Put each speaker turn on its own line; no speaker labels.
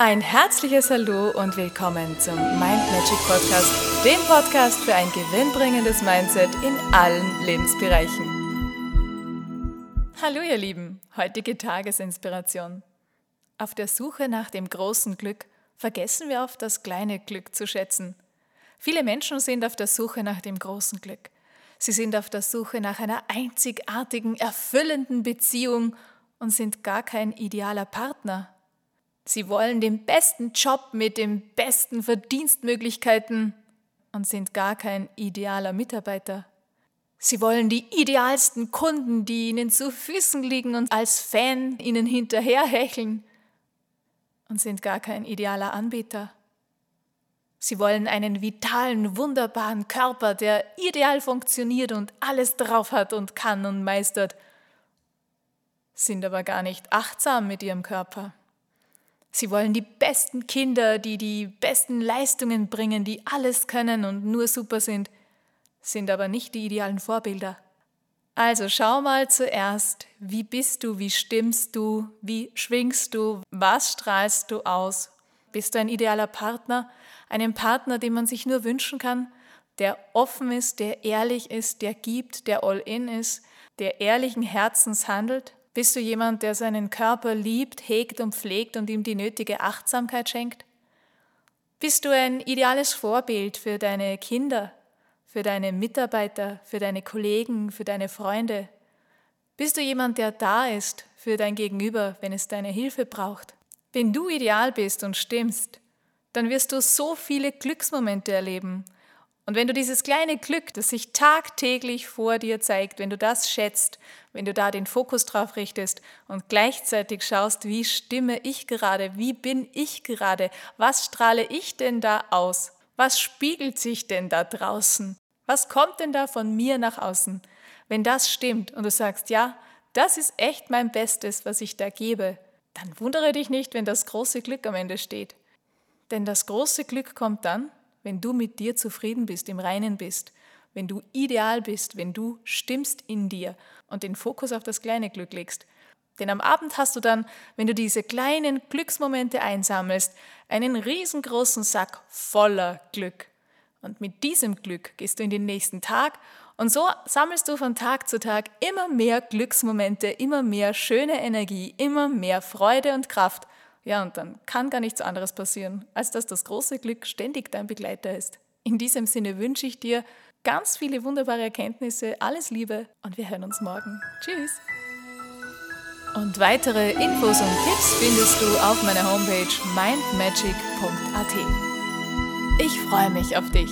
Ein herzliches Hallo und willkommen zum Mind Magic Podcast, dem Podcast für ein gewinnbringendes Mindset in allen Lebensbereichen. Hallo ihr Lieben, heutige Tagesinspiration. Auf der Suche nach dem großen Glück vergessen wir oft das kleine Glück zu schätzen. Viele Menschen sind auf der Suche nach dem großen Glück. Sie sind auf der Suche nach einer einzigartigen, erfüllenden Beziehung und sind gar kein idealer Partner Sie wollen den besten Job mit den besten Verdienstmöglichkeiten und sind gar kein idealer Mitarbeiter. Sie wollen die idealsten Kunden, die ihnen zu Füßen liegen und als Fan ihnen hinterherhecheln und sind gar kein idealer Anbieter. Sie wollen einen vitalen, wunderbaren Körper, der ideal funktioniert und alles drauf hat und kann und meistert, sind aber gar nicht achtsam mit ihrem Körper. Sie wollen die besten Kinder, die die besten Leistungen bringen, die alles können und nur super sind, sind aber nicht die idealen Vorbilder. Also schau mal zuerst, wie bist du, wie stimmst du, wie schwingst du, was strahlst du aus? Bist du ein idealer Partner, einen Partner, den man sich nur wünschen kann, der offen ist, der ehrlich ist, der gibt, der all in ist, der ehrlichen Herzens handelt? Bist du jemand, der seinen Körper liebt, hegt und pflegt und ihm die nötige Achtsamkeit schenkt? Bist du ein ideales Vorbild für deine Kinder, für deine Mitarbeiter, für deine Kollegen, für deine Freunde? Bist du jemand, der da ist für dein Gegenüber, wenn es deine Hilfe braucht? Wenn du ideal bist und stimmst, dann wirst du so viele Glücksmomente erleben und wenn du dieses kleine Glück, das sich tagtäglich vor dir zeigt, wenn du das schätzt, wenn du da den Fokus drauf richtest und gleichzeitig schaust, wie stimme ich gerade, wie bin ich gerade, was strahle ich denn da aus, was spiegelt sich denn da draußen, was kommt denn da von mir nach außen, wenn das stimmt und du sagst, ja, das ist echt mein Bestes, was ich da gebe, dann wundere dich nicht, wenn das große Glück am Ende steht. Denn das große Glück kommt dann, wenn du mit dir zufrieden bist, im Reinen bist, wenn du ideal bist, wenn du stimmst in dir und den Fokus auf das kleine Glück legst. Denn am Abend hast du dann, wenn du diese kleinen Glücksmomente einsammelst, einen riesengroßen Sack voller Glück. Und mit diesem Glück gehst du in den nächsten Tag und so sammelst du von Tag zu Tag immer mehr Glücksmomente, immer mehr schöne Energie, immer mehr Freude und Kraft ja, und dann kann gar nichts anderes passieren, als dass das große Glück ständig dein Begleiter ist. In diesem Sinne wünsche ich dir ganz viele wunderbare Erkenntnisse, alles Liebe und wir hören uns morgen. Tschüss! Und weitere Infos und Tipps findest du auf meiner Homepage mindmagic.at. Ich freue mich auf dich.